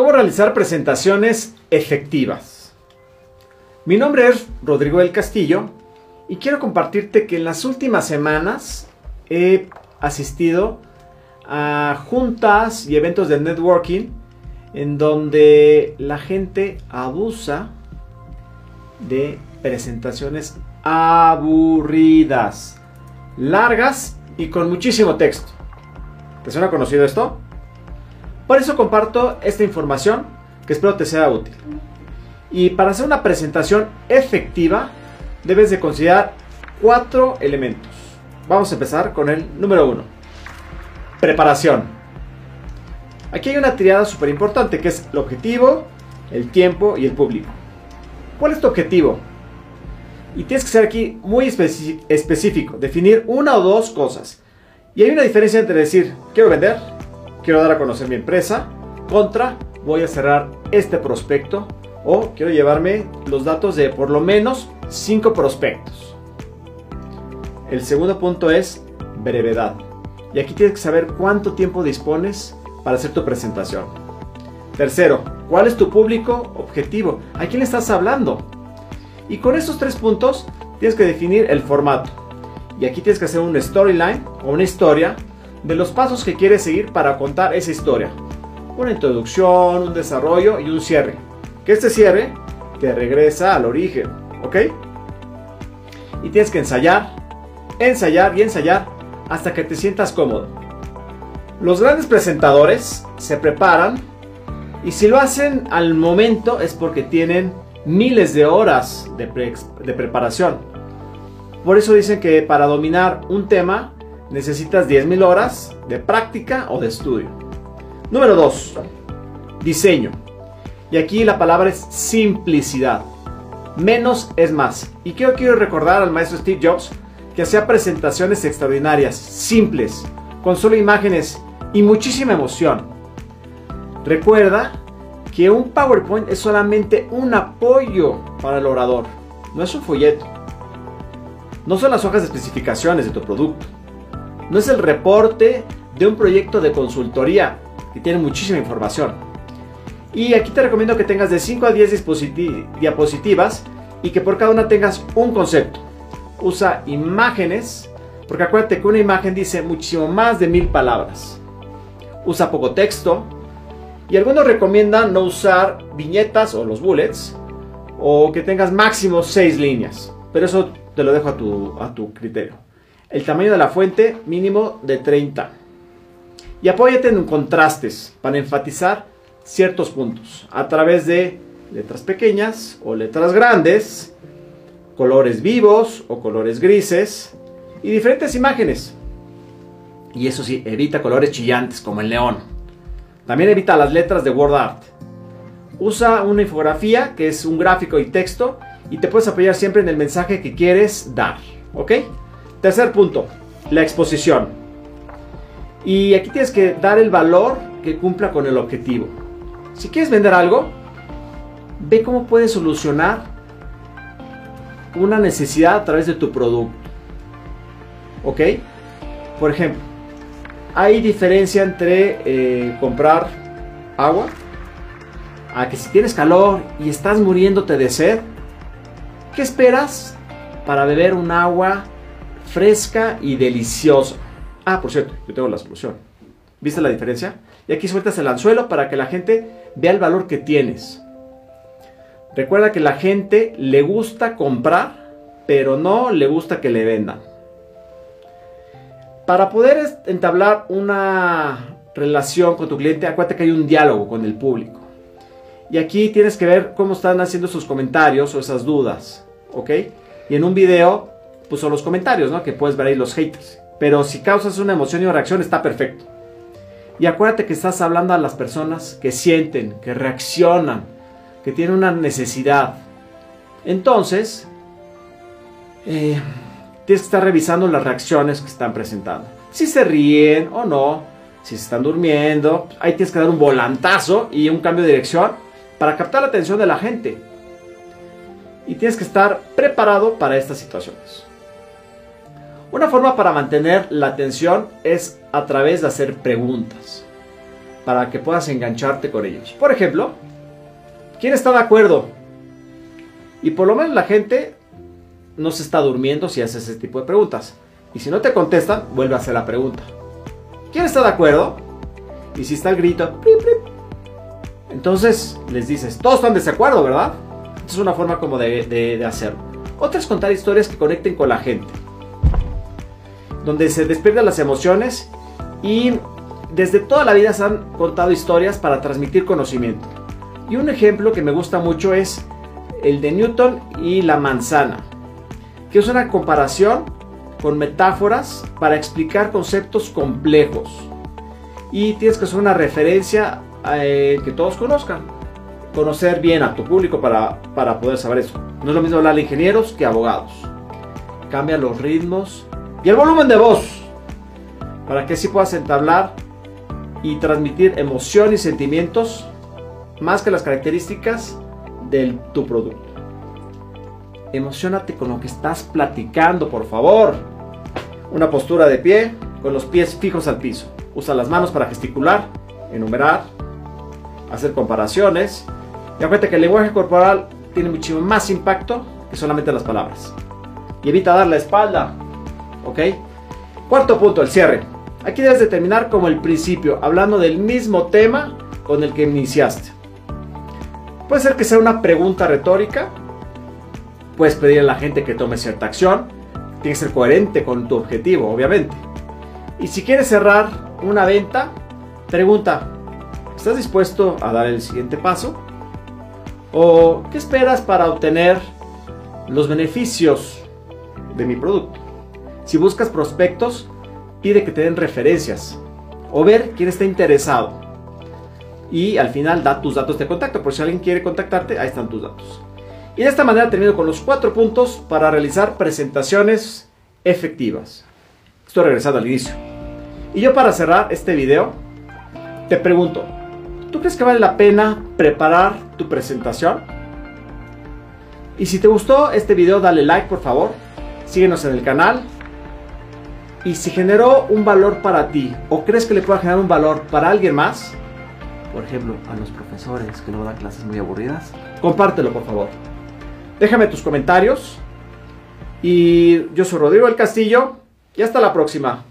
¿Cómo realizar presentaciones efectivas? Mi nombre es Rodrigo del Castillo y quiero compartirte que en las últimas semanas he asistido a juntas y eventos de networking en donde la gente abusa de presentaciones aburridas, largas y con muchísimo texto. ¿Te suena conocido esto? Por eso comparto esta información que espero te sea útil. Y para hacer una presentación efectiva debes de considerar cuatro elementos. Vamos a empezar con el número uno. Preparación. Aquí hay una triada súper importante que es el objetivo, el tiempo y el público. ¿Cuál es tu objetivo? Y tienes que ser aquí muy específico, definir una o dos cosas. Y hay una diferencia entre decir, quiero vender, quiero dar a conocer mi empresa, contra, voy a cerrar este prospecto o quiero llevarme los datos de por lo menos 5 prospectos. El segundo punto es brevedad. Y aquí tienes que saber cuánto tiempo dispones para hacer tu presentación. Tercero, ¿cuál es tu público objetivo? ¿A quién le estás hablando? Y con estos tres puntos tienes que definir el formato. Y aquí tienes que hacer un storyline o una historia de los pasos que quieres seguir para contar esa historia. Una introducción, un desarrollo y un cierre. Que este cierre te regresa al origen, ¿ok? Y tienes que ensayar, ensayar y ensayar hasta que te sientas cómodo. Los grandes presentadores se preparan y si lo hacen al momento es porque tienen miles de horas de, de preparación. Por eso dicen que para dominar un tema necesitas 10.000 horas de práctica o de estudio. Número 2. Diseño. Y aquí la palabra es simplicidad. Menos es más. Y quiero, quiero recordar al maestro Steve Jobs que hacía presentaciones extraordinarias, simples, con solo imágenes y muchísima emoción. Recuerda que un PowerPoint es solamente un apoyo para el orador, no es un folleto. No son las hojas de especificaciones de tu producto. No es el reporte de un proyecto de consultoría que tiene muchísima información. Y aquí te recomiendo que tengas de 5 a 10 diapositivas y que por cada una tengas un concepto. Usa imágenes, porque acuérdate que una imagen dice muchísimo más de mil palabras. Usa poco texto. Y algunos recomiendan no usar viñetas o los bullets, o que tengas máximo 6 líneas. Pero eso te lo dejo a tu, a tu criterio. El tamaño de la fuente mínimo de 30. Y apóyate en contrastes para enfatizar ciertos puntos a través de letras pequeñas o letras grandes, colores vivos o colores grises y diferentes imágenes. Y eso sí, evita colores chillantes como el neón. También evita las letras de word art. Usa una infografía que es un gráfico y texto y te puedes apoyar siempre en el mensaje que quieres dar. ¿Ok? Tercer punto, la exposición. Y aquí tienes que dar el valor que cumpla con el objetivo. Si quieres vender algo, ve cómo puedes solucionar una necesidad a través de tu producto. ¿Ok? Por ejemplo, hay diferencia entre eh, comprar agua a que si tienes calor y estás muriéndote de sed, ¿qué esperas para beber un agua fresca y deliciosa. Ah, por cierto, yo tengo la solución. ¿Viste la diferencia? Y aquí sueltas el anzuelo para que la gente vea el valor que tienes. Recuerda que la gente le gusta comprar, pero no le gusta que le vendan. Para poder entablar una relación con tu cliente, acuérdate que hay un diálogo con el público. Y aquí tienes que ver cómo están haciendo sus comentarios o esas dudas. ¿Ok? Y en un video son los comentarios, ¿no? Que puedes ver ahí los haters. Pero si causas una emoción y una reacción, está perfecto. Y acuérdate que estás hablando a las personas que sienten, que reaccionan, que tienen una necesidad. Entonces, eh, tienes que estar revisando las reacciones que están presentando. Si se ríen o no, si se están durmiendo, ahí tienes que dar un volantazo y un cambio de dirección para captar la atención de la gente. Y tienes que estar preparado para estas situaciones. Una forma para mantener la atención es a través de hacer preguntas. para que puedas engancharte con ellos. Por ejemplo, ¿quién está de acuerdo? Y por lo menos la gente no se está durmiendo si haces ese tipo de preguntas. Y si no te contestan, vuelve a hacer la pregunta. ¿Quién está de acuerdo? Y si está el grito, entonces les dices, todos están de acuerdo, ¿verdad? Es una forma como de, de hacerlo. Otra es contar historias que conecten con la gente. Donde se despiertan las emociones y desde toda la vida se han contado historias para transmitir conocimiento. Y un ejemplo que me gusta mucho es el de Newton y la manzana, que es una comparación con metáforas para explicar conceptos complejos. Y tienes que hacer una referencia eh, que todos conozcan. Conocer bien a tu público para, para poder saber eso. No es lo mismo hablar de ingenieros que abogados. Cambia los ritmos y el volumen de voz para que así puedas entablar y transmitir emoción y sentimientos más que las características de tu producto. Emocionate con lo que estás platicando, por favor. Una postura de pie con los pies fijos al piso. Usa las manos para gesticular, enumerar, hacer comparaciones. Y acuérdate que el lenguaje corporal tiene muchísimo más impacto que solamente las palabras. Y evita dar la espalda. ¿Ok? Cuarto punto, el cierre. Aquí debes de terminar como el principio, hablando del mismo tema con el que iniciaste. Puede ser que sea una pregunta retórica. Puedes pedir a la gente que tome cierta acción. Tiene que ser coherente con tu objetivo, obviamente. Y si quieres cerrar una venta, pregunta, ¿estás dispuesto a dar el siguiente paso? ¿O qué esperas para obtener los beneficios de mi producto? Si buscas prospectos, pide que te den referencias o ver quién está interesado y al final da tus datos de contacto. Por si alguien quiere contactarte, ahí están tus datos. Y de esta manera termino con los cuatro puntos para realizar presentaciones efectivas. Estoy regresando al inicio. Y yo para cerrar este video, te pregunto, ¿tú crees que vale la pena preparar tu presentación? Y si te gustó este video, dale like por favor. Síguenos en el canal. Y si generó un valor para ti o crees que le pueda generar un valor para alguien más, por ejemplo, a los profesores que no dan clases muy aburridas, compártelo por favor. Déjame tus comentarios. Y yo soy Rodrigo El Castillo y hasta la próxima.